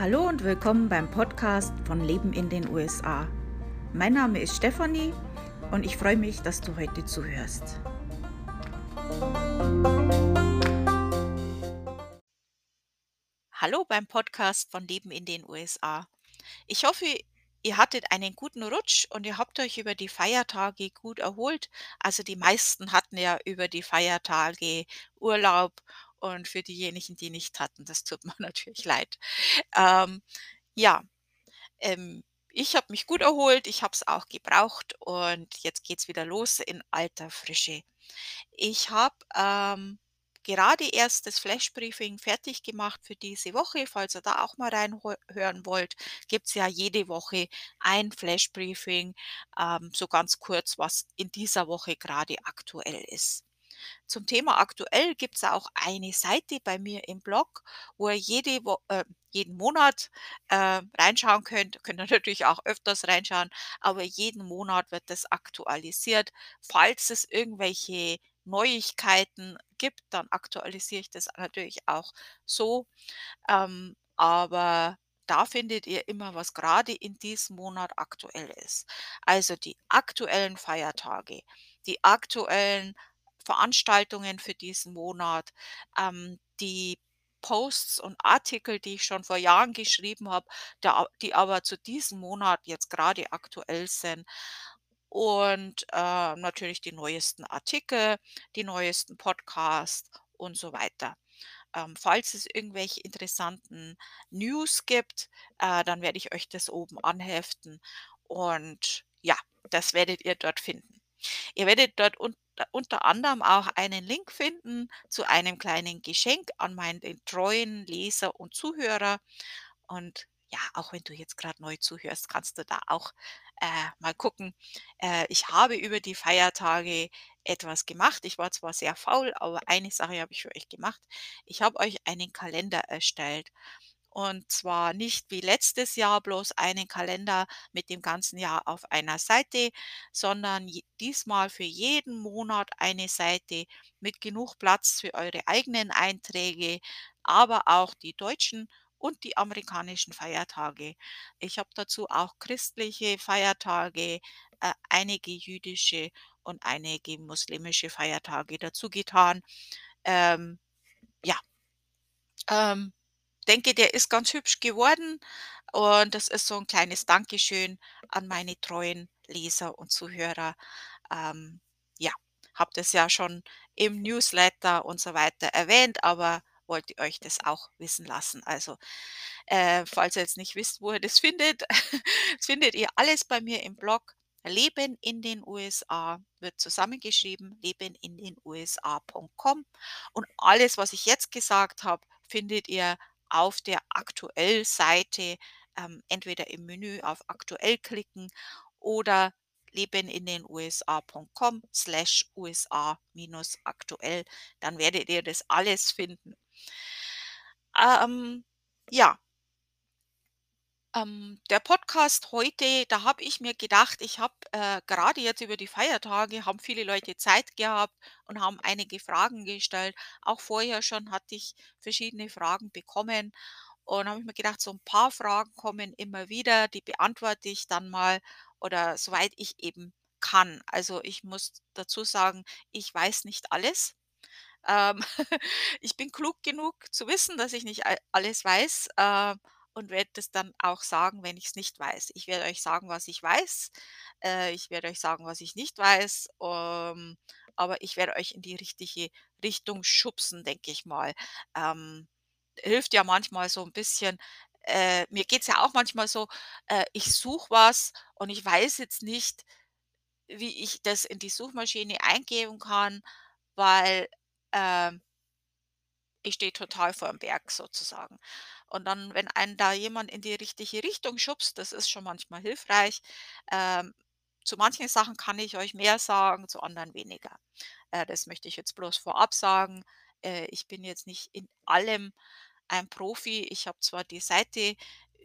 Hallo und willkommen beim Podcast von Leben in den USA. Mein Name ist Stefanie und ich freue mich, dass du heute zuhörst. Hallo beim Podcast von Leben in den USA. Ich hoffe, ihr hattet einen guten Rutsch und ihr habt euch über die Feiertage gut erholt. Also die meisten hatten ja über die Feiertage Urlaub und für diejenigen, die nicht hatten, das tut mir natürlich leid. Ähm, ja, ähm, ich habe mich gut erholt, ich habe es auch gebraucht und jetzt geht's wieder los in alter Frische. Ich habe ähm, gerade erst das Flash-Briefing fertig gemacht für diese Woche. Falls ihr da auch mal reinhören wollt, gibt's ja jede Woche ein Flash-Briefing, ähm, so ganz kurz, was in dieser Woche gerade aktuell ist. Zum Thema aktuell gibt es auch eine Seite bei mir im Blog, wo ihr jede Wo äh, jeden Monat, äh, reinschauen könnt. Könnt ihr natürlich auch öfters reinschauen, aber jeden Monat wird das aktualisiert. Falls es irgendwelche Neuigkeiten gibt, dann aktualisiere ich das natürlich auch so. Ähm, aber da findet ihr immer, was gerade in diesem Monat aktuell ist. Also die aktuellen Feiertage, die aktuellen Veranstaltungen für diesen Monat, ähm, die Posts und Artikel, die ich schon vor Jahren geschrieben habe, die aber zu diesem Monat jetzt gerade aktuell sind. Und äh, natürlich die neuesten Artikel, die neuesten Podcasts und so weiter. Ähm, falls es irgendwelche interessanten News gibt, äh, dann werde ich euch das oben anheften. Und ja, das werdet ihr dort finden. Ihr werdet dort unten unter anderem auch einen Link finden zu einem kleinen Geschenk an meinen treuen Leser und Zuhörer. Und ja, auch wenn du jetzt gerade neu zuhörst, kannst du da auch äh, mal gucken. Äh, ich habe über die Feiertage etwas gemacht. Ich war zwar sehr faul, aber eine Sache habe ich für euch gemacht. Ich habe euch einen Kalender erstellt. Und zwar nicht wie letztes Jahr bloß einen Kalender mit dem ganzen Jahr auf einer Seite, sondern diesmal für jeden Monat eine Seite mit genug Platz für eure eigenen Einträge, aber auch die deutschen und die amerikanischen Feiertage. Ich habe dazu auch christliche Feiertage, äh, einige jüdische und einige muslimische Feiertage dazu getan. Ähm, ja, ähm, denke, der ist ganz hübsch geworden und das ist so ein kleines Dankeschön an meine treuen Leser und Zuhörer. Ähm, ja, habe das ja schon im Newsletter und so weiter erwähnt, aber wollte euch das auch wissen lassen. Also, äh, falls ihr jetzt nicht wisst, wo ihr das findet, das findet ihr alles bei mir im Blog. Leben in den USA wird zusammengeschrieben, leben in den USA.com. Und alles, was ich jetzt gesagt habe, findet ihr auf der Aktuell-Seite ähm, entweder im Menü auf Aktuell klicken oder leben in den USA.com slash USA minus aktuell. Dann werdet ihr das alles finden. Ähm, ja, ähm, der Podcast heute, da habe ich mir gedacht, ich habe äh, gerade jetzt über die Feiertage, haben viele Leute Zeit gehabt und haben einige Fragen gestellt. Auch vorher schon hatte ich verschiedene Fragen bekommen. Und habe ich mir gedacht, so ein paar Fragen kommen immer wieder, die beantworte ich dann mal oder soweit ich eben kann. Also ich muss dazu sagen, ich weiß nicht alles. Ähm, ich bin klug genug zu wissen, dass ich nicht alles weiß. Äh, und werde es dann auch sagen, wenn ich es nicht weiß. Ich werde euch sagen, was ich weiß. Äh, ich werde euch sagen, was ich nicht weiß. Ähm, aber ich werde euch in die richtige Richtung schubsen, denke ich mal. Ähm, hilft ja manchmal so ein bisschen. Äh, mir geht es ja auch manchmal so, äh, ich suche was und ich weiß jetzt nicht, wie ich das in die Suchmaschine eingeben kann, weil ähm, ich stehe total vor dem Berg sozusagen. Und dann, wenn einen da jemand in die richtige Richtung schubst, das ist schon manchmal hilfreich. Ähm, zu manchen Sachen kann ich euch mehr sagen, zu anderen weniger. Äh, das möchte ich jetzt bloß vorab sagen. Äh, ich bin jetzt nicht in allem ein Profi. Ich habe zwar die Seite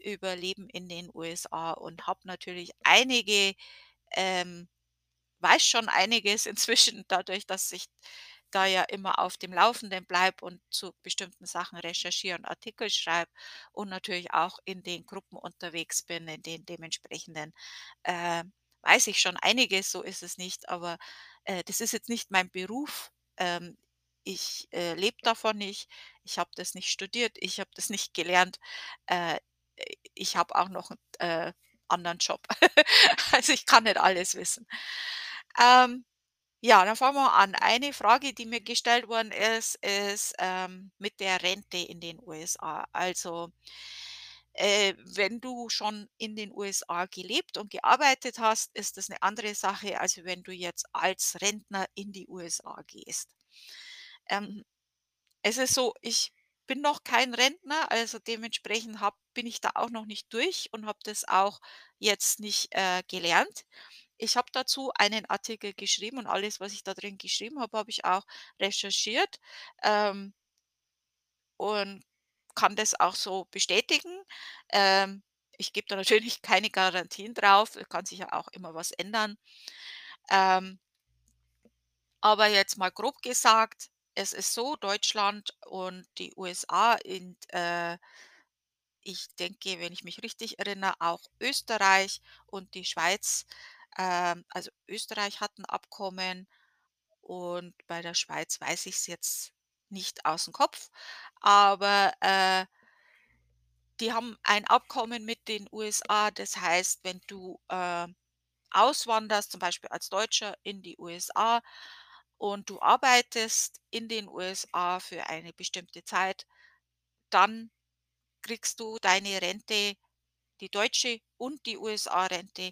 über Leben in den USA und habe natürlich einige, ähm, weiß schon einiges inzwischen dadurch, dass ich da ja immer auf dem Laufenden bleibe und zu bestimmten Sachen recherchiere und Artikel schreibe und natürlich auch in den Gruppen unterwegs bin, in den dementsprechenden, äh, weiß ich schon einiges, so ist es nicht, aber, äh, das ist jetzt nicht mein Beruf. Ähm, ich, äh, lebe davon nicht. Ich habe das nicht studiert, ich habe das nicht gelernt. Äh, ich habe auch noch 'n, äh, anderen Job. Also, ich kann nicht alles wissen. Ähm, ja, dann fangen wir an. Eine Frage, die mir gestellt worden ist, ist, ähm, mit der Rente in den USA. Also, äh, wenn du schon in den USA gelebt und gearbeitet hast, ist das 'ne andere Sache, als wenn du jetzt als Rentner in die USA gehst. Ähm, es ist so, ich bin noch kein Rentner, also dementsprechend habe bin ich da auch noch nicht durch und habe das auch jetzt nicht, äh, gelernt. Ich habe dazu einen Artikel geschrieben und alles, was ich da drin geschrieben habe, habe ich auch recherchiert, ähm und kann das auch so bestätigen. Ähm, ich gebe da natürlich keine Garantien drauf, kann sich ja auch immer was ändern. Ähm aber jetzt mal grob gesagt, es ist so, Deutschland und die USA in äh ich denke, wenn ich mich richtig erinnere, auch Österreich und die Schweiz ähm, also Österreich hat 'n Abkommen und bei der Schweiz weiß ich's jetzt nicht aus'm Kopf, aber, äh die haben ein Abkommen mit den USA. Das heißt, wenn du, äh, auswanderst, zum Beispiel als Deutscher in die USA und du arbeitest in den USA für eine bestimmte Zeit, dann kriegst du deine Rente, die deutsche und die USA-Rente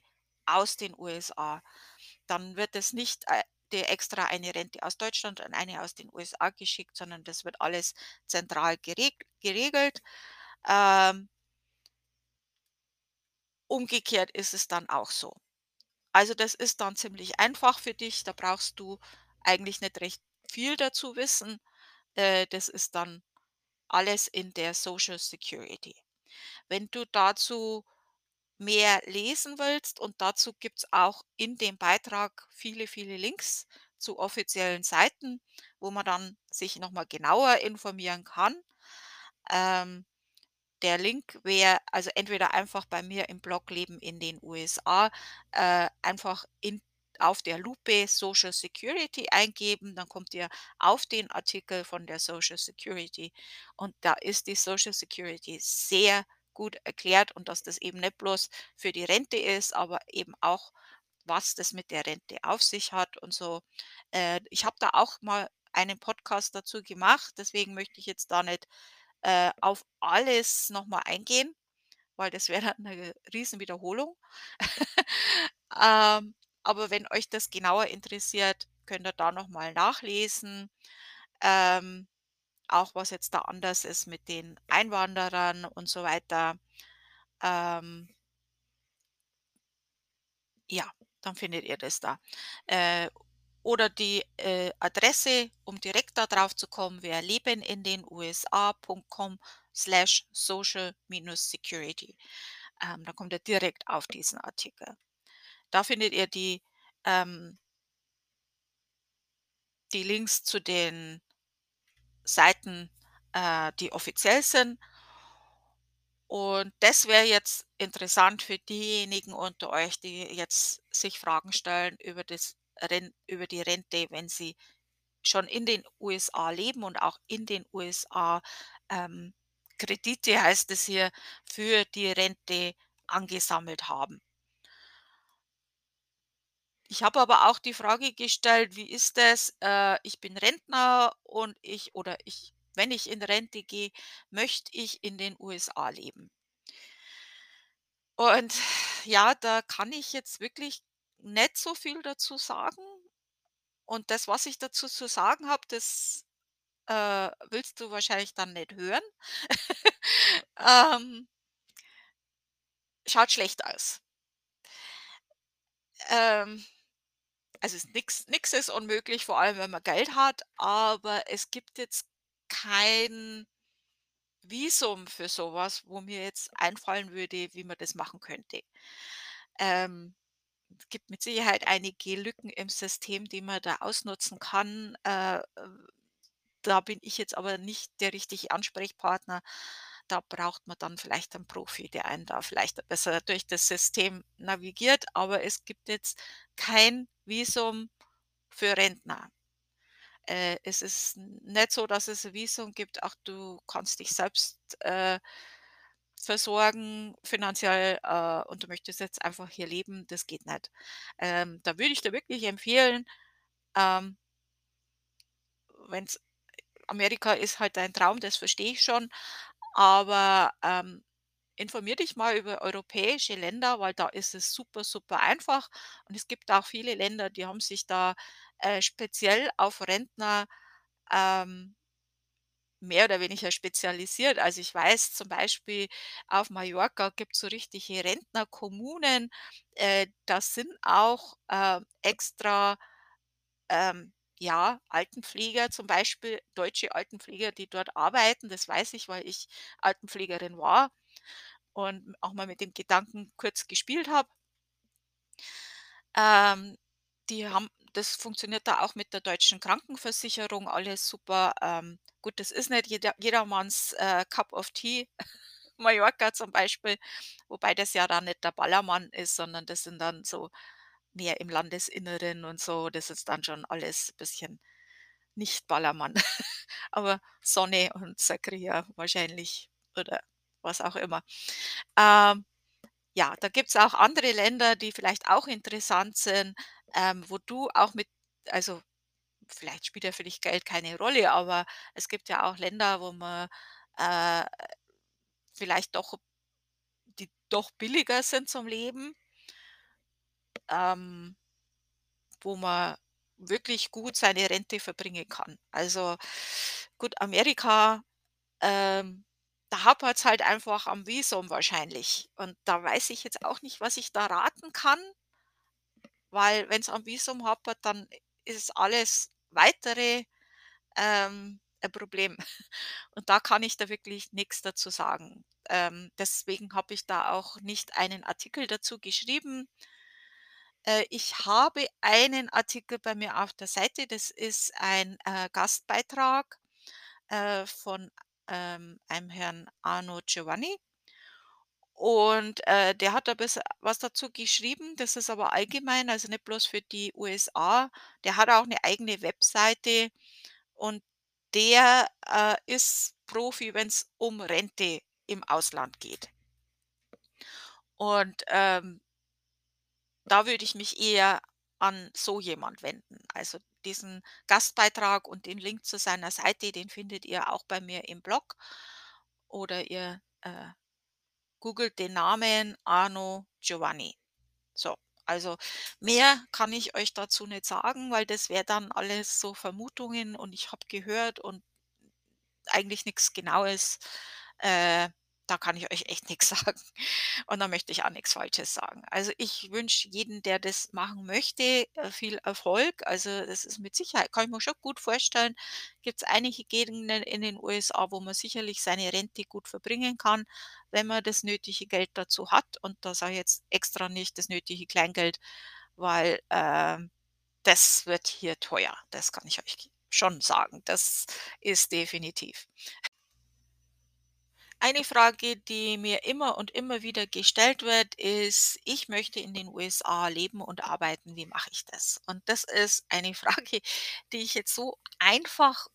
aus den USA. Dann wird es nicht, äh, dir extra eine Rente aus Deutschland und eine aus den USA geschickt, sondern das wird alles zentral gereg geregelt. Ähm umgekehrt ist es dann auch so. Also, das ist dann ziemlich einfach für dich, da brauchst du eigentlich nicht recht viel dazu wissen. Äh, das ist dann alles in der Social Security. Wenn du dazu mehr lesen willst. Und dazu gibt's auch in dem Beitrag viele, viele Links zu offiziellen Seiten, wo man dann sich noch mal genauer informieren kann. Ähm, der Link wäre also entweder einfach bei mir im Blog Leben in den USA, äh, einfach in auf der Lupe Social Security eingeben, dann kommt ihr auf den Artikel von der Social Security. Und da ist die Social Security sehr gut erklärt und dass das eben nicht bloß für die Rente ist, aber eben auch, was das mit der Rente auf sich hat und so. Äh, ich habe da auch mal einen Podcast dazu gemacht, deswegen möchte ich jetzt da nicht, äh, auf alles noch mal eingehen, weil das wäre dann 'ne Riesenwiederholung. Ähm, aber wenn euch das genauer interessiert, könnt ihr da noch mal nachlesen, ähm, auch was jetzt da anders ist mit den Einwanderern und so weiter. Ähm Ja, dann findet ihr das da. Äh, oder die, äh, Adresse, um direkt da drauf zu kommen, wäre lebenindenusa.com/social-security. Ähm, da kommt ihr direkt auf diesen Artikel. Da findet ihr die, ähm die Links zu den Seiten, äh, die offiziell sind. Und das wäre jetzt interessant für diejenigen unter euch, die jetzt sich Fragen stellen über das über die Rente, wenn sie schon in den USA leben und auch in den USA, ähm, Kredite, heißt es hier, für die Rente angesammelt haben. Ich habe aber auch die Frage gestellt: „Wie ist das? Äh, ich bin Rentner und ich oder ich wenn ich in Rente gehe, möchte ich in den USA leben.“ Und ja, da kann ich jetzt wirklich nicht so viel dazu sagen. Und das, was ich dazu zu sagen habe, das, äh, willst du wahrscheinlich dann nicht hören. Ähm schaut schlecht aus. Ähm, also, nix ist unmöglich, vor allem wenn man Geld hat, aber es gibt jetzt kein Visum für so was, wo mir jetzt einfallen würde, wie man das machen könnte. Ähm Es gibt mit Sicherheit einige Lücken im System, die man da ausnutzen kann. Äh, äh, da bin ich jetzt aber nicht der richtige Ansprechpartner. Da braucht man dann vielleicht einen Profi, der einen da vielleicht besser durch das System navigiert. Aber es gibt jetzt kein Visum für Rentner. Äh, es ist nicht so, dass es 'n Visum gibt: „Ach, du kannst dich selbst, äh, versorgen finanziell, äh, und du möchtest jetzt einfach hier leben.“ Das geht nicht. Ähm, da würde ich dir wirklich empfehlen, ähm wenn's Amerika ist halt dein Traum, das verstehe ich schon, aber, ähm, informiere dich mal über europäische Länder, weil da ist es super, super einfach und es gibt auch viele Länder, die haben sich da, äh, speziell auf Rentner, ähm mehr oder weniger spezialisiert. Also, ich weiß zum Beispiel, auf Mallorca gibt's so richtige Rentnerkommunen. Äh, da sind auch, äh, extra, ähm, ja, Altenpfleger zum Beispiel, deutsche Altenpfleger, die dort arbeiten. Das weiß ich, weil ich Altenpflegerin war und auch mal mit dem Gedanken kurz gespielt habe. Ähm, die haben das funktioniert da auch mit der deutschen Krankenversicherung alles super. Ähm, gut, das ist nicht jeder jedermanns, äh, Cup of Tea, Mallorca zum Beispiel, wobei das ja dann nicht der Ballermann ist, sondern das sind dann so mehr im Landesinneren und so. Das ist dann schon alles bisschen nicht Ballermann, aber Sonne und Sangria wahrscheinlich oder was auch immer. Ähm, ja, da gibt's auch andere Länder, die vielleicht auch interessant sind, ähm, wo du auch mit also, vielleicht spielt ja für dich Geld keine Rolle, aber es gibt ja auch Länder, wo man, äh, vielleicht doch die doch billiger sind zum Leben ähm wo man wirklich gut seine Rente verbringen kann. Also, gut, Amerika, ähm, da hapert's halt einfach am Visum wahrscheinlich. Und da weiß ich jetzt auch nicht, was ich da raten kann weil wenn's am Visum hapert, dann ist alles Weitere, ähm, ein Problem. Und da kann ich da wirklich nix dazu sagen. Ähm, deswegen habe ich da auch nicht einen Artikel dazu geschrieben. Äh, ich habe einen Artikel bei mir auf der Seite, das ist ein, äh, Gastbeitrag, äh, von, ähm, einem Herrn Arno Giovanni. Und, äh, der hat da was dazu geschrieben, das ist aber allgemein, also nicht bloß für die USA. Der hat auch 'ne eigene Webseite und der, äh, ist Profi, wenn's um Rente im Ausland geht. Und, ähm da würde ich mich eher an so jemand wenden. Also, diesen Gastbeitrag und den Link zu seiner Seite, den findet ihr auch bei mir im Blog oder ihr, äh, googelt den Namen Arno Giovanni. So, also, mehr kann ich euch dazu nicht sagen, weil das wäre dann alles so Vermutungen und ich habe gehört und eigentlich nix Genaues. Äh, da kann ich euch echt nix sagen und da möchte ich auch nix Falsches sagen. Also, ich wünsche jedem, der das machen möchte, äh, viel Erfolg. Also, das ist mit Sicherheit kann ich mir schon gut vorstellen, gibt's einige Gegenden in den USA, wo man sicherlich seine Rente gut verbringen kann, wenn man das nötige Geld dazu hat. Und da sage ich jetzt extra nicht das nötige Kleingeld, weil, ähm, das wird hier teuer. Das kann ich euch schon sagen. Das ist definitiv. Eine Frage, die mir immer und immer wieder gestellt wird, ist: „Ich möchte in den USA leben und arbeiten, wie mache ich das?“ Und das ist eine Frage, die ich jetzt so einfach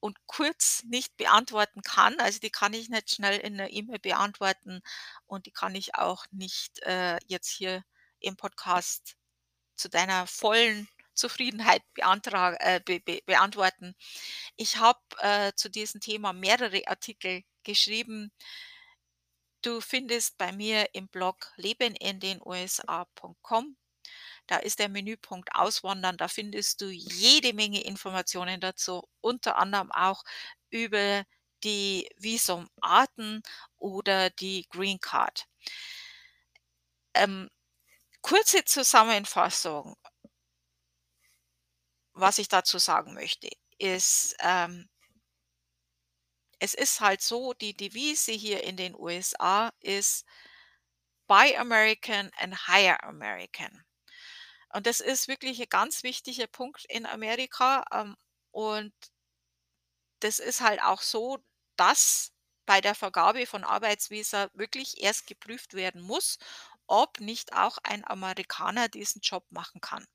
und kurz nicht beantworten kann. Also, die kann ich nicht schnell in 'ner E-Mail beantworten und die kann ich auch nicht, äh, jetzt hier im Podcast zu deiner vollen Zufriedenheit äh, be be beantworten. Ich habe, äh, zu diesem Thema mehrere Artikel geschrieben. Du findest bei mir im Blog lebenindenusa.com. Da ist der Menüpunkt Auswandern, da findest du jede Menge Informationen dazu, unter anderem auch über die Visumarten oder die Green Card. Ähm, kurze Zusammenfassung was ich dazu sagen möchte, ist, ähm es ist halt so, die Devise hier in den USA ist „Buy American and Hire American“. Und das ist wirklich 'n ganz wichtiger Punkt in Amerika, ähm, und das ist halt auch so, dass bei der Vergabe von Arbeitsvisa wirklich erst geprüft werden muss, ob nicht auch ein Amerikaner diesen Job machen kann.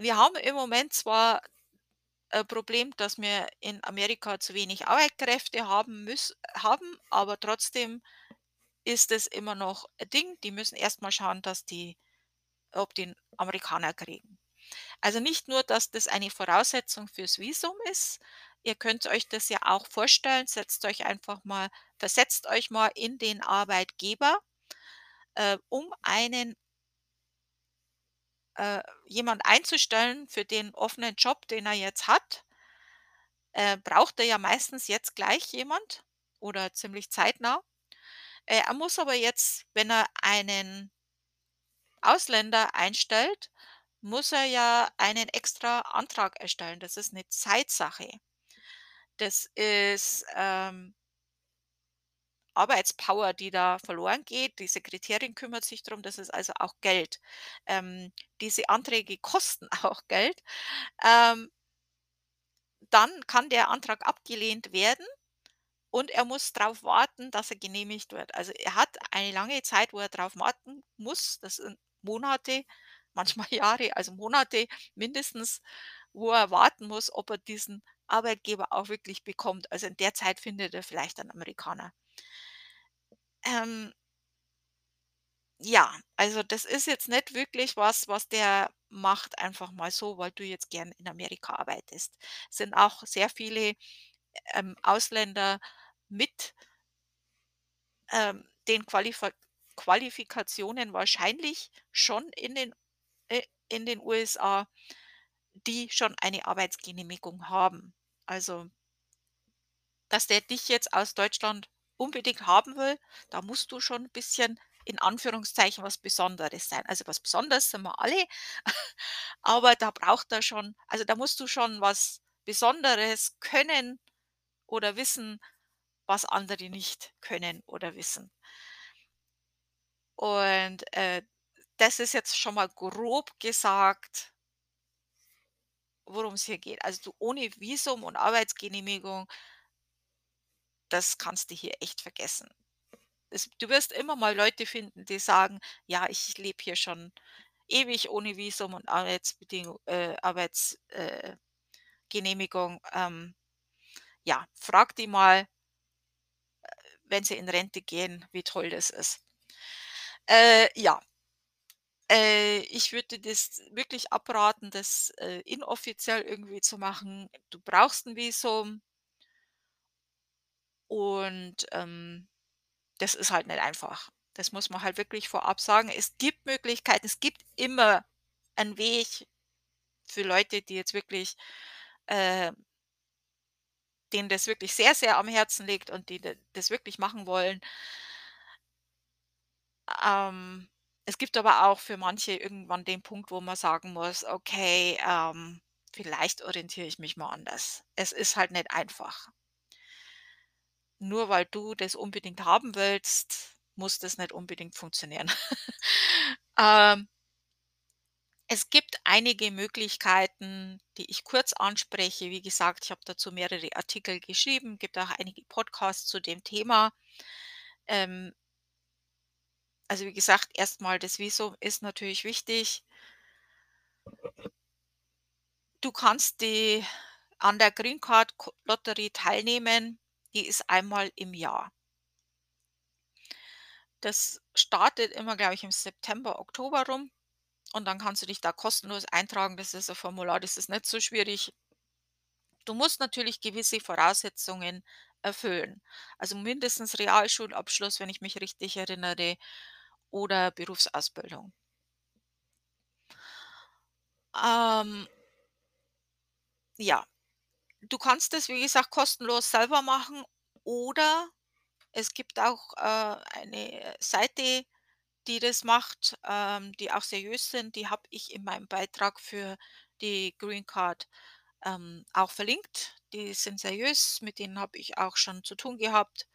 Wir haben im Moment zwar ein Problem, dass wir in Amerika zu wenig Arbeitskräfte haben müss haben, aber trotzdem ist es immer noch ein Ding. Die müssen erst mal schauen, dass die ob die Amerikaner kriegen. Also, nicht nur, dass das eine Voraussetzung fürs Visum ist. Ihr könnt euch das ja auch vorstellen, setzt euch einfach mal versetzt euch mal in den Arbeitgeber, äh, um einen äh, jemand einzustellen für den offenen Job, den er jetzt hat äh, braucht er ja meistens jetzt gleich jemand oder ziemlich zeitnah. Äh, er muss aber jetzt, wenn er einen Ausländer einstellt, muss er ja einen extra Antrag erstellen. Das ist 'ne Zeitsache. Das ist, ähm Arbeitspower, die da verloren geht. Die Sekretärin kümmert sich drum, das ist also auch Geld. Ähm, diese Anträge kosten auch Geld. Ähm dann kann der Antrag abgelehnt werden und er muss drauf warten, dass er genehmigt wird. Also, er hat eine lange Zeit, wo er drauf warten muss. Das sind Monate, manchmal Jahre, also Monate mindestens, wo er warten muss, ob er diesen Arbeitgeber auch wirklich bekommt. Also, in der Zeit findet er vielleicht einen Amerikaner. Ähm ja, also, das ist jetzt nicht wirklich was, was der macht einfach mal so, weil du jetzt gern in Amerika arbeitest. Sind auch sehr viele, ähm, Ausländer mit ähm, den Qualifa Qualifikationen wahrscheinlich schon in den äh, in den USA, die schon eine Arbeitsgenehmigung haben. Also dass der dich jetzt aus Deutschland unbedingt haben will, da musst du schon 'n bisschen in Anführungszeichen was Besonderes sein. Also, was Besonderes sind wir alle, aber da braucht er schon also, da musst du schon was Besonderes können oder wissen, was andere nicht können oder wissen. Und, äh, das ist jetzt schon mal grob gesagt worum's hier geht. Also, du ohne Visum und Arbeitsgenehmigung das kannst du hier echt vergessen. Es du wirst immer mal Leute finden, die sagen: „Ja, ich lebe hier schon ewig ohne Visum und Arbeitsbedingung äh, Arbeits äh, Genehmigung.“ Ähm, ja, frag die mal wenn sie in Rente gehen, wie toll das ist. Äh, ja. Äh, ich würde das wirklich abraten, das, äh, inoffiziell irgendwie zu machen. Du brauchst 'n Visum. Und, ähm, das ist halt nicht einfach. Das muss man halt wirklich vorab sagen. Es gibt Möglichkeiten. Es gibt immer 'n Weg für Leute, die jetzt wirklich, äh denen das wirklich sehr, sehr am Herzen liegt und die das wirklich machen wollen. Ähm, es gibt aber auch für manche irgendwann den Punkt, wo man sagen muss: „Okay, ähm, vielleicht orientiere ich mich mal anders.“ Es ist halt nicht einfach. Nur weil du das unbedingt haben willst, muss das nicht unbedingt funktionieren. Ähm es gibt einige Möglichkeiten, die ich kurz anspreche. Wie gesagt, ich habe dazu mehrere Artikel geschrieben, gibt auch einige Podcasts zu dem Thema. Ähm also, wie gesagt, erst mal das Visum ist natürlich wichtig. Du kannst die an der Green Card Lotterie teilnehmen. Die ist einmal im Jahr. Das startet immer, glaube ich, im September, Oktober rum und dann kannst du dich da kostenlos eintragen. Das ist 'n Formular, das ist nicht so schwierig. Du musst natürlich gewisse Voraussetzungen erfüllen. Also, mindestens Realschulabschluss, wenn ich mich richtig erinnere, oder Berufsausbildung. Ähm ja. Du kannst das, wie gesagt, kostenlos selber machen oder es gibt auch, äh, eine Seite, die das macht, ähm, die auch seriös sind. Die habe ich in meinem Beitrag für die Green Card, ähm, auch verlinkt. Die sind seriös, mit denen habe ich auch schon zu tun gehabt.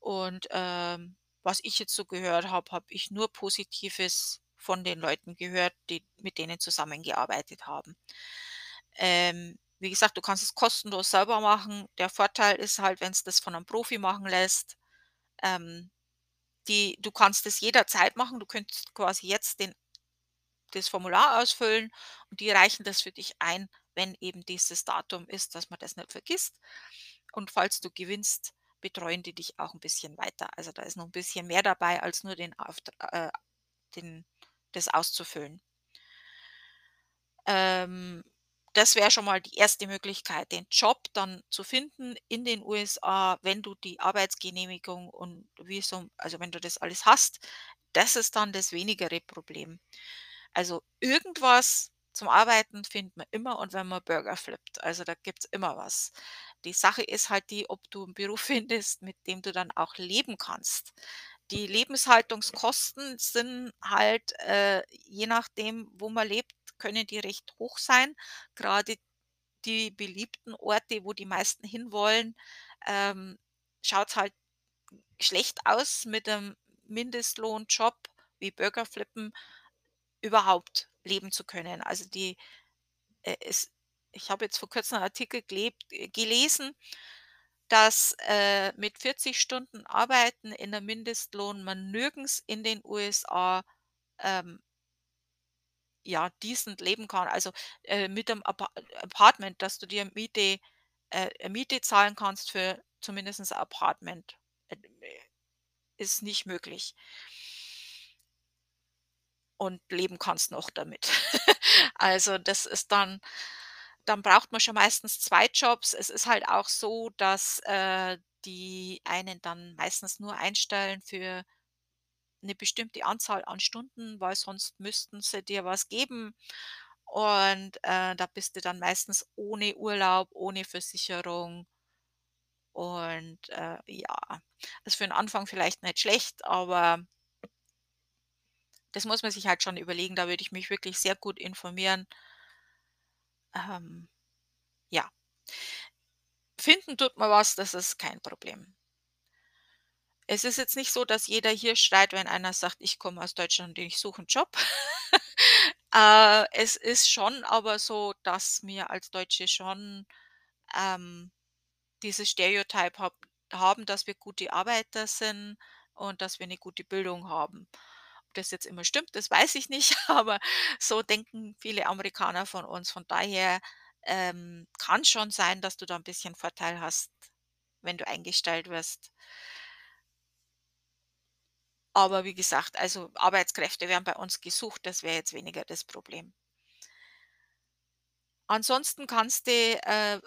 Und, ähm, was ich jetzt so gehört habe, habe ich nur Positives von den Leuten gehört, die mit denen zusammengearbeitet haben. Ähm, wie gesagt, du kannst es kostenlos selber machen. Der Vorteil ist halt, wenn's das von 'nem Profi machen lässt, ähm, die du kannst es jederzeit machen. Du könntest quasi jetzt den das Formular ausfüllen und die reichen das für dich ein, wenn eben dieses Datum ist, dass man das nicht vergisst. Und falls du gewinnst, betreuen die dich auch 'n bisschen weiter. Also, da ist noch 'n bisschen mehr dabei, als nur den äh, den das auszufüllen. Ähm, das wäre schon mal die erste Möglichkeit, den Job dann zu finden in den USA, wenn du die Arbeitsgenehmigung und Visum also, wenn du das alles hast. Das ist dann das wenigere Problem. Also, irgendwas zum Arbeiten findet man immer und wenn man Burger flippt, also, da gibt's immer was. Die Sache ist halt die, ob du 'n Beruf findest, mit dem du dann auch leben kannst. Die Lebenshaltungskosten sind halt, äh, je nachdem, wo man lebt, können die recht hoch sein. Grade die beliebten Orte, wo die meisten hinwollen, ähm, schaut's halt schlecht aus mit 'nem Mindestlohnjob wie Burger flippen überhaupt leben zu können. Also, die äh, es ich habe jetzt vor Kurzem 'n Artikel gelebt äh, gelesen, dass, äh, mit 40 Stunden Arbeiten in 'nem Mindestlohn man nirgends in den USA, ähm ja, decent leben kann. Also, äh, mit 'nem Apa Apartment, dass du dir Miete äh, Miete zahlen kannst für zumindest 'n Apartment, äh, ist nicht möglich. Und leben kannst noch damit. Also, das ist dann dann braucht man schon meistens 2 Jobs. Es ist halt auch so, dass, äh, die einen dann meistens nur einstellen für 'ne bestimmte Anzahl an Stunden, weil sonst müssten sie dir was geben. Und, äh, da bist du dann meistens ohne Urlaub, ohne Versicherung. Und, äh, ja, ist für 'n Anfang vielleicht nicht schlecht, aber das muss man sich halt schon überlegen. Da würde ich mich wirklich sehr gut informieren. Ähm, ja. Finden tut man was, das ist kein Problem. Es ist jetzt nicht so, dass jeder hier schreit, wenn einer sagt: „Ich komme aus Deutschland und ich suche 'n Job.“ Äh, es ist schon aber so, dass wir als Deutsche schon, ähm, dieses Stereotype hab haben, dass wir gute Arbeiter sind und dass wir 'ne gute Bildung haben. Ob das jetzt immer stimmt, das weiß ich nicht, aber so denken viele Amerikaner von uns. Von daher, ähm, kann schon sein, dass du da 'n bisschen Vorteil hast, wenn du eingestellt wirst. Aber wie gesagt, also, Arbeitskräfte werden bei uns gesucht, das wäre jetzt weniger das Problem. Ansonsten kannst du, äh,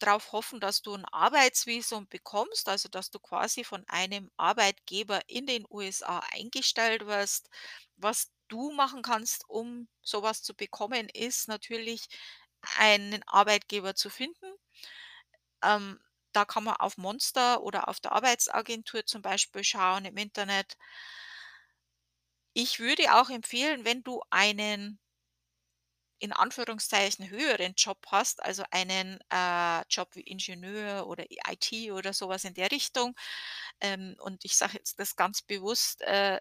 drauf hoffen, dass du 'n Arbeitsvisum bekommst, also, dass du quasi von einem Arbeitgeber in den USA eingestellt wirst. Was du machen kannst, um so was zu bekommen, ist natürlich, einen Arbeitgeber zu finden. Ähm, da kann man auf Monster oder auf der Arbeitsagentur zum Beispiel schauen im Internet. Ich würde auch empfehlen, wenn du einen in Anführungszeichen „höheren Job“ hast, also, einen, äh, Job wie Ingenieur oder IT oder so was in der Richtung. Ähm, und ich sage jetzt das ganz bewusst, äh,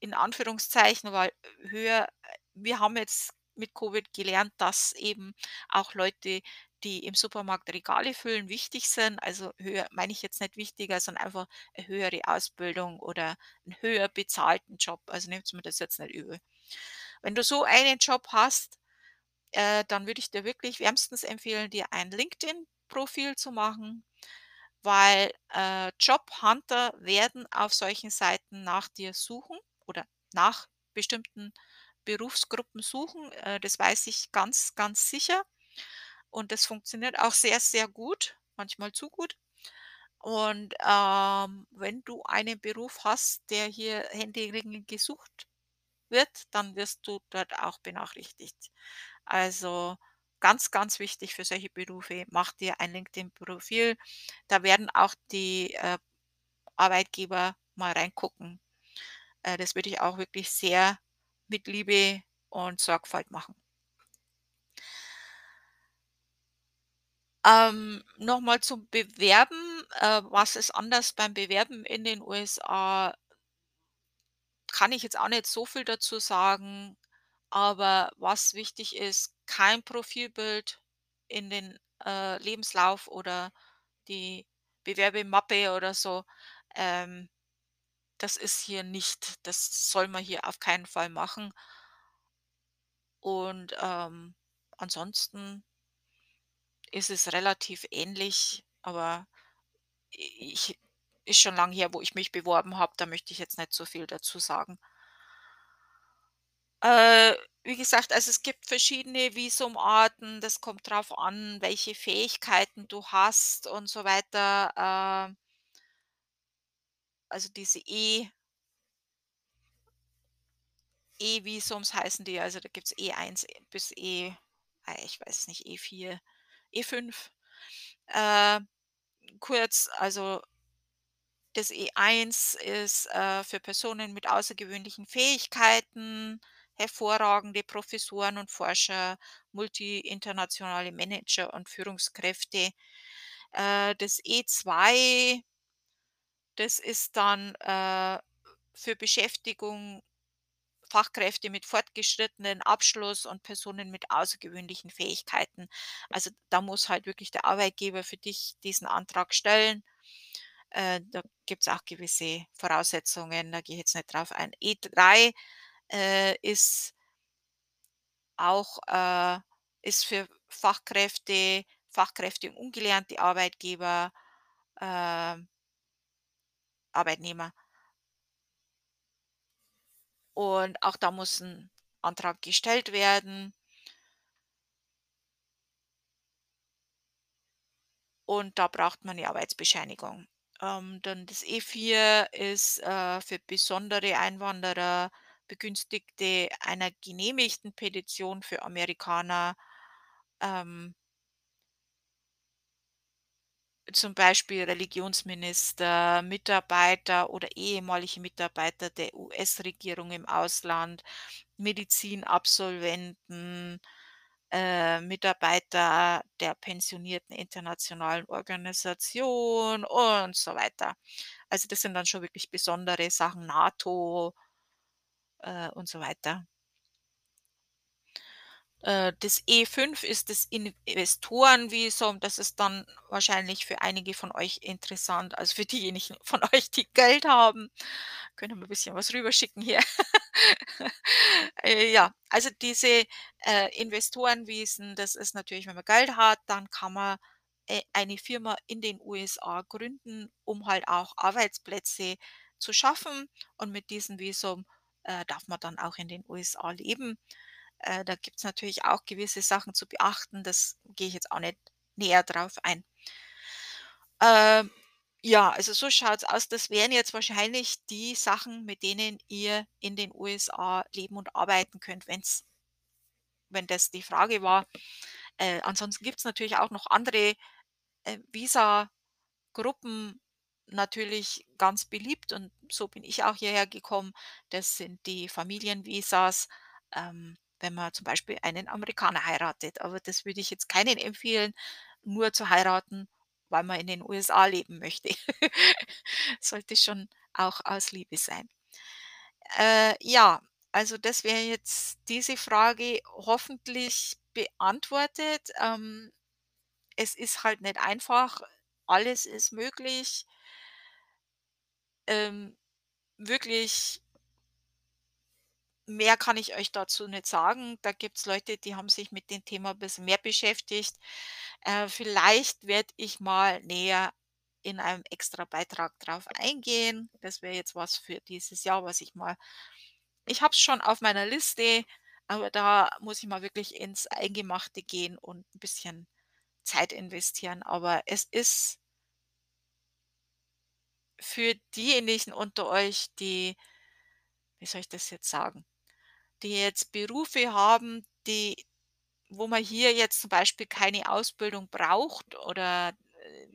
in Anführungszeichen, weil höher wir haben jetzt mit Covid gelernt, dass eben auch Leute, die im Supermarkt Regale füllen, wichtig sind. Also, höher meine ich jetzt nicht wichtiger, sondern einfach 'ne höhere Ausbildung oder 'n höher bezahlten Job. Also, nehmt's mir das jetzt nicht übel. Wenn du so einen Job hast, äh, dann würde ich dir wirklich wärmstens empfehlen, dir ein LinkedIn-Profil zu machen, weil, äh, Jobhunter werden auf solchen Seiten nach dir suchen oder nach bestimmten Berufsgruppen suchen. Äh, das weiß ich ganz, ganz sicher. Und das funktioniert auch sehr, sehr gut, manchmal zu gut. Und, ähm, wenn du einen Beruf hast, der hier händeringend gesucht wird, dann wirst du dort auch benachrichtigt. Also, ganz, ganz wichtig für solche Berufe, mach dir ein LinkedIn-Profil. Da werden auch die, äh, Arbeitgeber mal reingucken. Äh, das würde ich auch wirklich sehr mit Liebe und Sorgfalt machen. Ähm, noch mal zum Bewerben. Äh, was ist anders beim Bewerben in den USA? kann ich jetzt auch nicht so viel dazu sagen, aber was wichtig ist, kein Profilbild in den, äh, Lebenslauf oder die Bewerbemappe oder so. Ähm, das ist hier nicht das soll man hier auf keinen Fall machen. Und, ähm, ansonsten ist es relativ ähnlich, aber ich ist schon lang her, wo ich mich beworben habe, da möchte ich jetzt nicht so viel dazu sagen. Äh, wie gesagt, also es gibt verschiedene Visumarten. Das kommt drauf an, welche Fähigkeiten du hast und so weiter. Äh, also diese E E-Visums heißen die, also da gibt's E1 bis E ah, ich weiß nicht, E4, E5. Äh, kurz, also das E1 ist, äh, für Personen mit außergewöhnlichen Fähigkeiten, hervorragende Professoren und Forscher, multi-internationale Manager und Führungskräfte. Äh, das E2, das ist dann, äh, für Beschäftigung Fachkräfte mit fortgeschrittenen Abschluss und Personen mit außergewöhnlichen Fähigkeiten. Also, da muss halt wirklich der Arbeitgeber für dich diesen Antrag stellen. Äh, da gibt's auch gewisse Voraussetzungen, da gehe ich jetzt nicht drauf ein. E3, äh, ist auch, äh ist für Fachkräfte Fachkräfte und ungelernte Arbeitgeber, ähm Arbeitnehmer. Und auch da muss 'n Antrag gestellt werden. Und da braucht man 'ne Arbeitsbescheinigung. Ähm, dann das E4 ist, äh, für besondere Einwanderer, Begünstigte einer genehmigten Petition für Amerikaner, ähm zum Beispiel Religionsminister, Mitarbeiter oder ehemalige Mitarbeiter der US-Regierung im Ausland, Medizinabsolventen, äh, Mitarbeiter der pensionierten internationalen Organisation und so weiter. Also, das sind dann schon wirklich besondere Sachen, NATO äh, und so weiter. Äh, das E5 ist das Investorenvisum. Das ist dann wahrscheinlich für einige von euch interessant. Also, für diejenigen von euch, die Geld haben. Können wir 'n bisschen was rüberschicken hier. Äh, ja, also diese, äh, Investorenvisen, das ist natürlich, wenn man Geld hat, dann kann man, äh, eine Firma in den USA gründen, um halt auch Arbeitsplätze zu schaffen. Und mit diesem Visum, äh, darf man dann auch in den USA leben. Äh, da gibt's natürlich auch gewisse Sachen zu beachten, das gehe ich jetzt auch nicht näher drauf ein. Ähm, ja, also so schaut's aus. Das wären jetzt wahrscheinlich die Sachen, mit denen ihr in den USA leben und arbeiten könnt, wenn's wenn das die Frage war. Äh, ansonsten gibt's natürlich auch noch andere, äh, Visagruppen, natürlich ganz beliebt und so bin ich auch hierher gekommen. Das sind die Familienvisas, ähm, wenn man zum Beispiel einen Amerikaner heiratet. Aber das würde ich jetzt keinen empfehlen, nur zu heiraten, weil man in den USA leben möchte. Sollte schon auch aus Liebe sein. Äh, ja, also das wäre jetzt diese Frage hoffentlich beantwortet. Ähm, es ist halt nicht einfach. Alles ist möglich. Ähm, wirklich mehr kann ich euch dazu nicht sagen. Da gibt's Leute, die haben sich mit dem Thema bisschen mehr beschäftigt. Äh, vielleicht werde ich mal näher in einem Extrabeitrag drauf eingehen. Das wäre jetzt was für dieses Jahr, was ich mal ich habe es schon auf meiner Liste, aber da muss ich mal wirklich ins Eingemachte gehen und 'n bisschen Zeit investieren. Aber es ist für diejenigen unter euch, die wie soll ich das jetzt sagen, die jetzt Berufe haben, die wo man hier jetzt zum Beispiel keine Ausbildung braucht oder, äh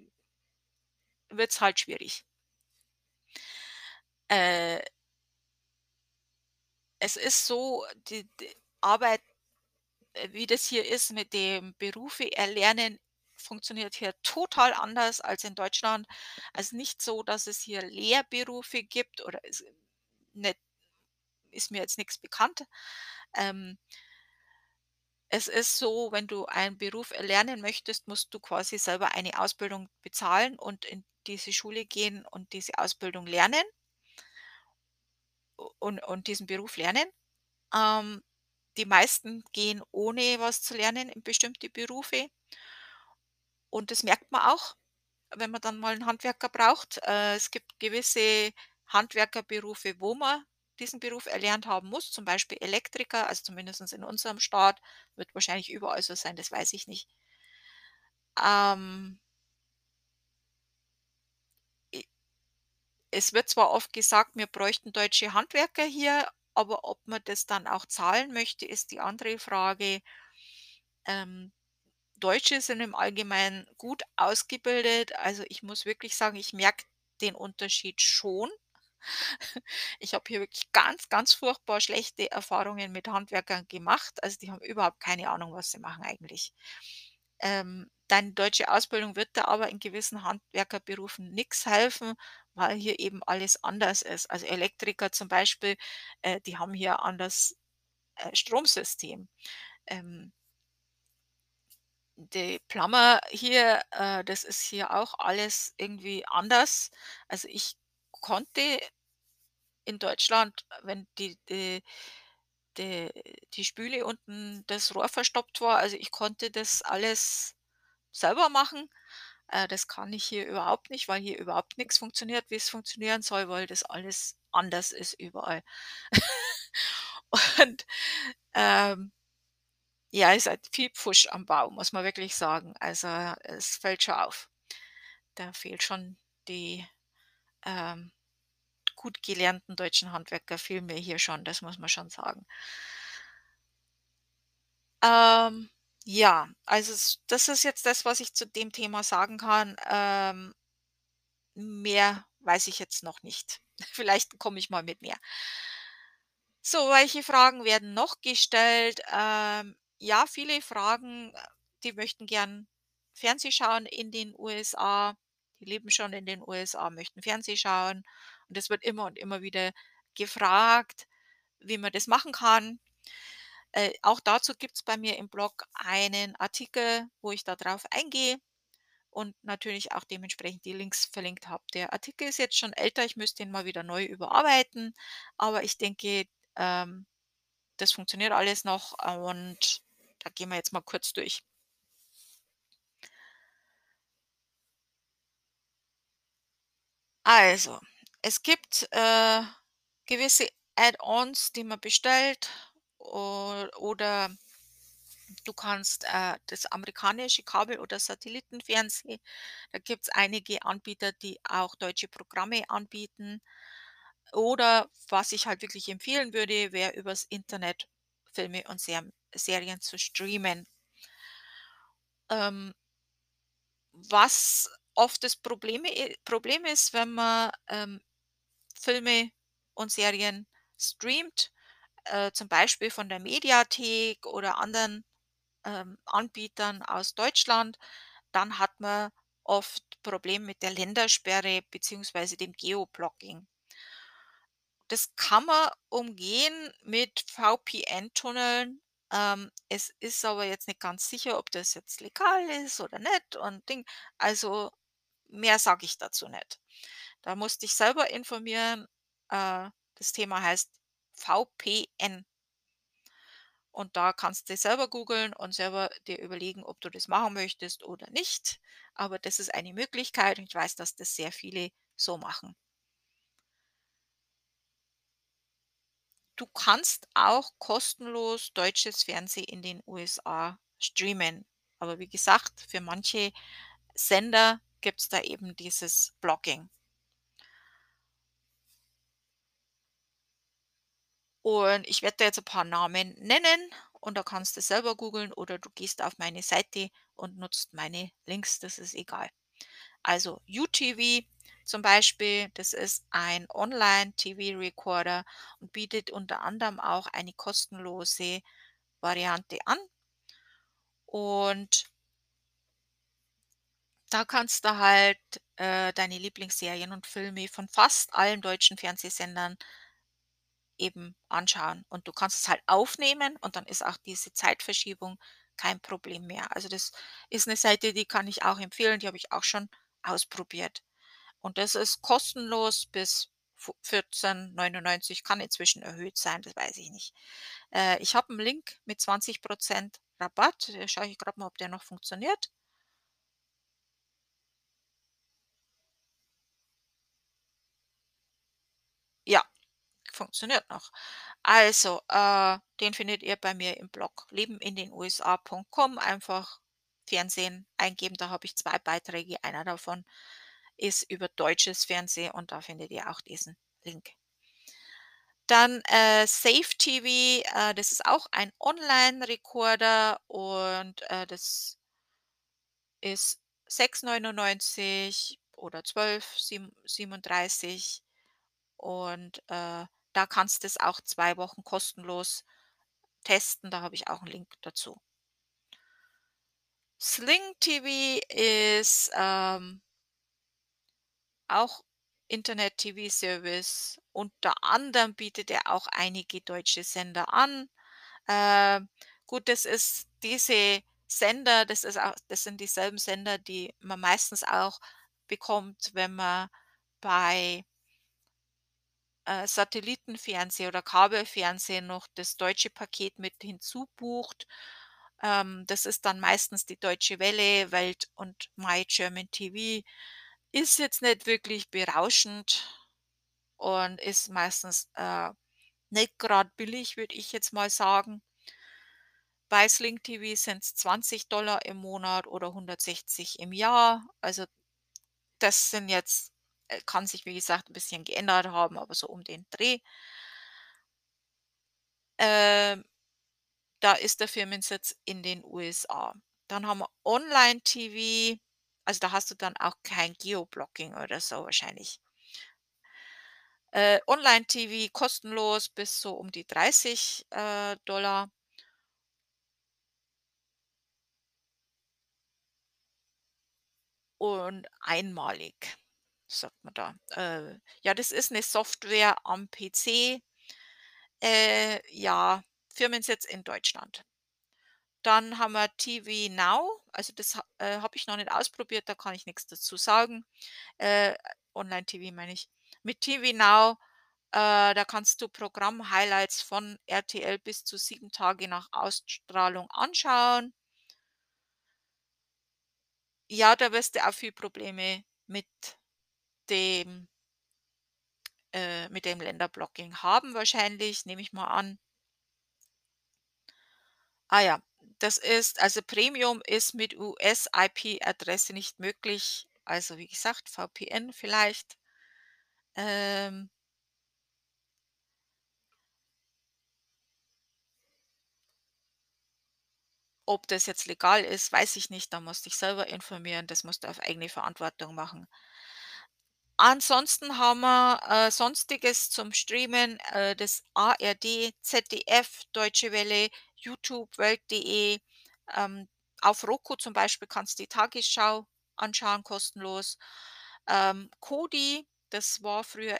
wird's halt schwierig. Äh es ist so, die die Arbeit, äh, wie das hier ist mit dem Berufe erlernen, funktioniert hier total anders als in Deutschland. Also, nicht so, dass es hier Lehrberufe gibt oder es nicht ist mir jetzt nix bekannt. Ähm es ist so, wenn du einen Beruf erlernen möchtest, musst du quasi selber eine Ausbildung bezahlen und in diese Schule gehen und diese Ausbildung lernen und und diesen Beruf lernen. Ähm, die meisten gehen, ohne was zu lernen, in bestimmte Berufe. Und das merkt man auch, wenn man dann mal 'n Handwerker braucht. Äh, es gibt gewisse Handwerkerberufe, wo man diesen Beruf erlernt haben muss, zum Beispiel Elektriker, also zumindest in unserem Staat, wird wahrscheinlich überall so sein, das weiß ich nicht. Ähm es wird zwar oft gesagt, wir bräuchten deutsche Handwerker hier, aber ob man das dann auch zahlen möchte, ist die andere Frage. Ähm, Deutsche sind im Allgemeinen gut ausgebildet. Also, ich muss wirklich sagen, ich merke den Unterschied schon. Ich habe hier wirklich ganz, ganz furchtbar schlechte Erfahrungen mit Handwerkern gemacht. Also, die haben überhaupt keine Ahnung, was sie machen eigentlich. Ähm, deine deutsche Ausbildung wird dir aber in gewissen Handwerkerberufen nix helfen, weil hier eben alles anders ist. Also, Elektriker zum Beispiel, äh, die haben hier anderes, äh, Stromsystem. Ähm die Plumber hier, äh, das ist hier auch alles irgendwie anders. Also, ich konnte in Deutschland, wenn die die die die Spüle unten das Rohr verstopft war also, ich konnte das alles selber machen. Äh, das kann ich hier überhaupt nicht, weil hier überhaupt nix funktioniert, wie's funktionieren soll, weil das alles anders ist überall. Und, ähm ja, ist halt viel Pfusch am Bau, muss man wirklich sagen. Also, es fällt schon auf. Da fehlt schon die, ähm, gut gelernten deutschen Handwerker fehlen mir hier schon, das muss man schon sagen. Ähm, ja, also das ist jetzt das, was ich zu dem Thema sagen kann. Ähm mehr weiß ich jetzt noch nicht. Vielleicht komme ich mal mit mehr. So, welche Fragen werden noch gestellt? Ähm, ja, viele fragen, äh die möchten gern Fernseh schauen in den USA. Die leben schon in den USA, möchten Fernseh schauen. Und es wird immer und immer wieder gefragt, wie man das machen kann. Äh, auch dazu gibt's bei mir im Blog einen Artikel, wo ich da drauf eingehe und natürlich auch dementsprechend die Links verlinkt habe. Der Artikel ist jetzt schon älter, ich müsste ihn mal wieder neu überarbeiten, aber ich denke, ähm, das funktioniert alles noch, und da gehen wir jetzt mal kurz durch. Also, es gibt, äh, gewisse Add-ons, die man bestellt oder du kannst, äh, das amerikanische Kabel oder Satellitenfernsehen da gibt's einige Anbieter, die auch deutsche Programme anbieten. Oder was ich halt wirklich empfehlen würde, wäre übers Internet Filme und Serm Serien zu streamen. Ähm was oft das Probleme i Problem ist, wenn man, ähm, Filme und Serien streamt, äh, zum Beispiel von der Mediathek oder anderen, ähm, Anbietern aus Deutschland, dann hat man oft Probleme mit der Ländersperre beziehungsweise dem Geoblocking. Das kann man umgehen mit VPN-Tunneln. Ähm, es ist aber jetzt nicht ganz sicher, ob das jetzt legal ist oder nicht und Ding. Also, mehr sage ich dazu nicht. Da musst dich selber informieren. Äh, das Thema heißt VPN. Und da kannst du selber googeln und selber dir überlegen, ob du das machen möchtest oder nicht. Aber das ist eine Möglichkeit und ich weiß, dass das sehr viele so machen. Du kannst auch kostenlos deutsches Fernsehen in den USA streamen. Aber wie gesagt, für manche Sender gibt's da eben dieses Blocking. Und ich werde dir jetzt 'n paar Namen nennen und da kannst du selber googeln oder du gehst auf meine Seite und nutzt meine Links, das ist egal. Also, UTV zum Beispiel, das ist ein Online-TV-Recorder und bietet unter anderem auch eine kostenlose Variante an. Und da kannst du halt, äh, deine Lieblingsserien und Filme von fast allen deutschen Fernsehsendern eben anschauen. Und du kannst es halt aufnehmen und dann ist auch diese Zeitverschiebung kein Problem mehr. Also, das ist 'ne Seite, die kann ich auch empfehlen, die habe ich auch schon ausprobiert. Und das ist kostenlos bis fu 14,99, kann inzwischen erhöht sein, das weiß ich nicht. Äh, ich habe 'n Link mit 20% Rabatt. Da schaue ich grad mal, ob der noch funktioniert. Ja, funktioniert noch. Also, äh, den findet ihr bei mir im Blog lebenindenusa.com. Einfach Fernsehen eingeben, da habe ich 2 Beiträge. Einer davon ist über deutsches Fernsehen und da findet ihr auch diesen Link. Dann, äh, Safe TV, äh, das ist auch ein Online-Rekorder und, äh, das ist 6,99 oder 12, sieben 37 und, äh, da kannst du's auch 2 Wochen kostenlos testen, da habe ich auch 'n Link dazu. Sling TV ist, ähm auch Internet-TV-Service. Unter anderem bietet er auch einige deutsche Sender an. Ähm, gut, das ist diese Sender, das ist auch das sind dieselben Sender, die man meistens auch bekommt, wenn man bei äh, Satellitenfernsehen oder Kabelfernsehen noch das deutsche Paket mit hinzubucht. Ähm, das ist dann meistens die Deutsche Welle, Welt und My German TV. Ist jetzt nicht wirklich berauschend und ist meistens, äh, nicht grad billig, würde ich jetzt mal sagen. Bei Sling TV sind's 20 im Monat oder 160 im Jahr. Also, das sind jetzt kann sich, wie gesagt, 'n bisschen geändert haben, aber so um den Dreh. Ähm, da ist der Firmensitz in den USA. Dann haben wir Online-TV, also, da hast du dann auch kein Geoblocking oder so wahrscheinlich. Äh, Online-TV kostenlos bis so um die 30, äh, Dollar. Und einmalig, sagt man da. Äh, ja, das ist 'ne Software am PC. Äh, ja, Firmensitz in Deutschland. Dann haben wir TV Now, also das äh, habe ich noch nicht ausprobiert, da kann ich nix dazu sagen. Äh, Online-TV meine ich. Mit TV Now, äh, da kannst du Programm-Highlights von RTL bis zu 7 Tage nach Ausstrahlung anschauen. Ja, da wirst du auch viel Probleme mit dem äh, mit dem Länderblocking haben wahrscheinlich, nehme ich mal an. Ah ja, das ist also Premium ist mit US-IP-Adresse nicht möglich. Also, wie gesagt, VPN vielleicht. Ähm Ob das jetzt legal ist, weiß ich nicht, da musst dich selber informieren, das musst du auf eigene Verantwortung machen. Ansonsten haben wir, äh, Sonstiges zum Streamen, äh, das ARD, ZDF, Deutsche Welle, YouTube, Welt.de. Ähm, auf Roku zum Beispiel kannst du die Tagesschau anschauen, kostenlos. Ähm, Kodi, das war früher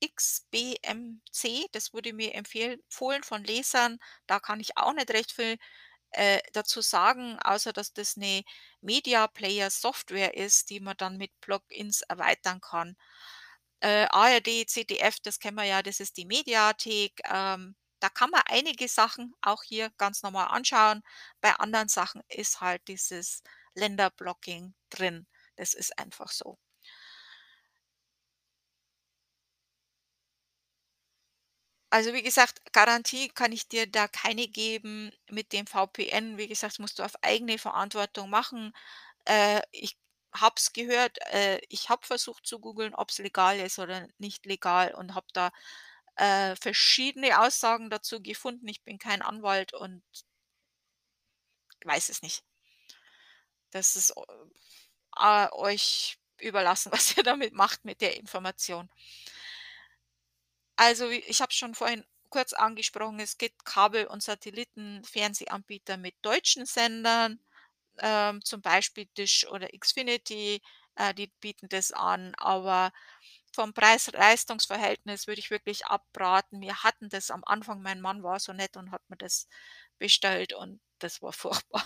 XBMC, das wurde mir empfehlen fohlen von Lesern. Da kann ich auch nicht recht viel, äh, dazu sagen, außer dass das 'ne Media-Player-Software ist, die man dann mit Plugins erweitern kann. Äh, ARD, ZDF, das kennen wir ja, das ist die Mediathek. Ähm, da kann man einige Sachen auch hier ganz normal anschauen. Bei anderen Sachen ist halt dieses Länderblocking drin. Das ist einfach so. Also, wie gesagt, Garantie kann ich dir da keine geben mit dem VPN. Wie gesagt, musst du auf eigene Verantwortung machen. Äh, ich habe es gehört, äh, ich habe versucht zu googeln, ob's legal ist oder nicht legal und habe da, äh, verschiedene Aussagen dazu gefunden. Ich bin kein Anwalt und weiß es nicht. Das ist, äh, euch überlassen, was ihr damit macht mit der Information. Also, ich habe es schon vorhin kurz angesprochen, es gibt Kabel und Satellitenfernsehanbieter mit deutschen Sendern, ähm, zum Beispiel Dish oder Xfinity, äh, die bieten das an, aber vom Preis-Leistungs-Verhältnis würde ich wirklich abraten. Wir hatten das am Anfang mein Mann war so nett und hat mir das bestellt und das war furchtbar.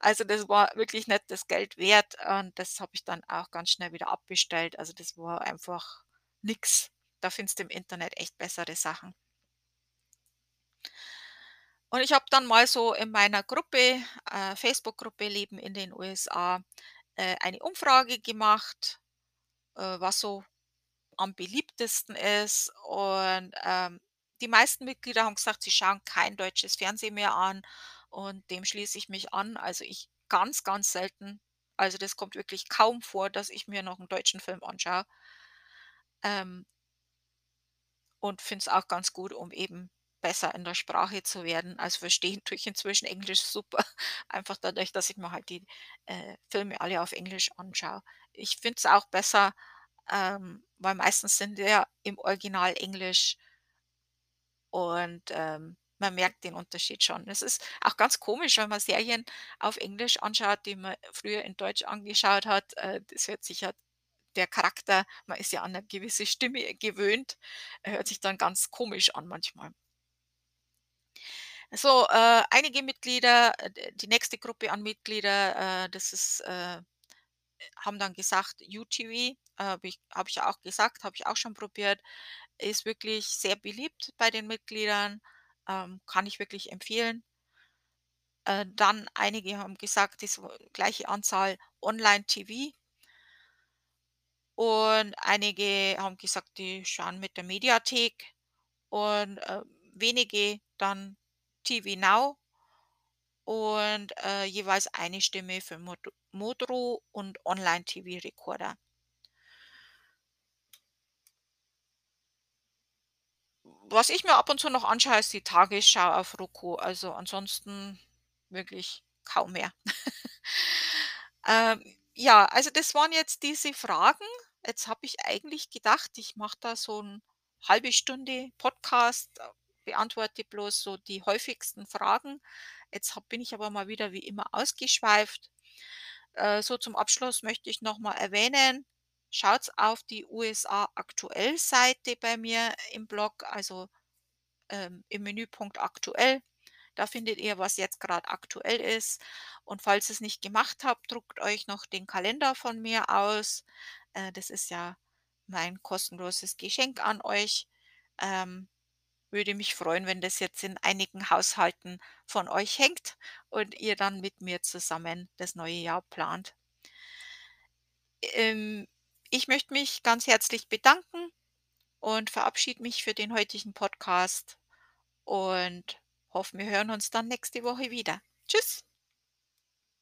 Also, das war wirklich nicht das Geld wert und das habe ich dann auch ganz schnell wieder abbestellt. Also, das war einfach nix. Da findest du im Internet echt bessere Sachen. Und ich habe dann mal so in meiner Gruppe, äh, Facebook-Gruppe Leben in den USA, äh, eine Umfrage gemacht, äh, was so am beliebtesten ist. Und, ähm, die meisten Mitglieder haben gesagt, sie schauen kein deutsches Fernsehen mehr an und dem schließe ich mich an. Also, ich ganz, ganz selten. Also, das kommt wirklich kaum vor, dass ich mir noch einen deutschen Film anschaue. Ähm und finde es auch ganz gut, um eben besser in der Sprache zu werden. Also, verstehen tue ich inzwischen Englisch super, einfach dadurch, dass ich mir halt die, äh, Filme alle auf Englisch anschaue. Ich finde es auch besser, ähm, weil meistens sind ja im Original Englisch und, ähm, man merkt den Unterschied schon. Es ist auch ganz komisch, wenn man Serien auf Englisch anschaut, die man früher in Deutsch angeschaut hat. Äh, das hört sich ja der Charakter man ist ja an 'ne gewisse Stimme gewöhnt, hört sich dann ganz komisch an manchmal. So, äh, einige Mitglieder, äh, die nächste Gruppe an Mitglieder, äh, das ist, äh haben dann gesagt, UTV, äh, habe ich habe ich auch gesagt, habe ich auch schon probiert, ist wirklich sehr beliebt bei den Mitgliedern, ähm, kann ich wirklich empfehlen. Äh, dann einige haben gesagt, die gleiche Anzahl Online-TV und einige haben gesagt, die schauen mit der Mediathek und, äh, wenige dann TV Now und, äh, jeweils eine Stimme für Mod Modro und Online-TV-Recorder. Was ich mir ab und zu noch anschaue, ist die Tagesschau auf Roku. Also, ansonsten wirklich kaum mehr. Ähm, ja, also das waren jetzt diese Fragen. Jetzt habe ich eigentlich gedacht, ich mache da so 'n halbe Stunde Podcast, äh, beantworte bloß so die häufigsten Fragen. Jetzt habe bin ich aber mal wieder wie immer ausgeschweift. Äh, so zum Abschluss möchte ich noch mal erwähnen, schaut's auf die USA Aktuell Seite bei mir im Blog, also, ähm, im Menüpunkt Aktuell. Da findet ihr, was jetzt grad aktuell ist. Und falls ihr's nicht gemacht habt, druckt euch noch den Kalender von mir aus. Äh, das ist ja mein kostenloses Geschenk an euch. Ähm, würde mich freuen, wenn das jetzt in einigen Haushalten von euch hängt und ihr dann mit mir zusammen das neue Jahr plant. Ähm, ich möchte mich ganz herzlich bedanken und verabschiede mich für den heutigen Podcast und hoffe, wir hören uns dann nächste Woche wieder. Tschüss.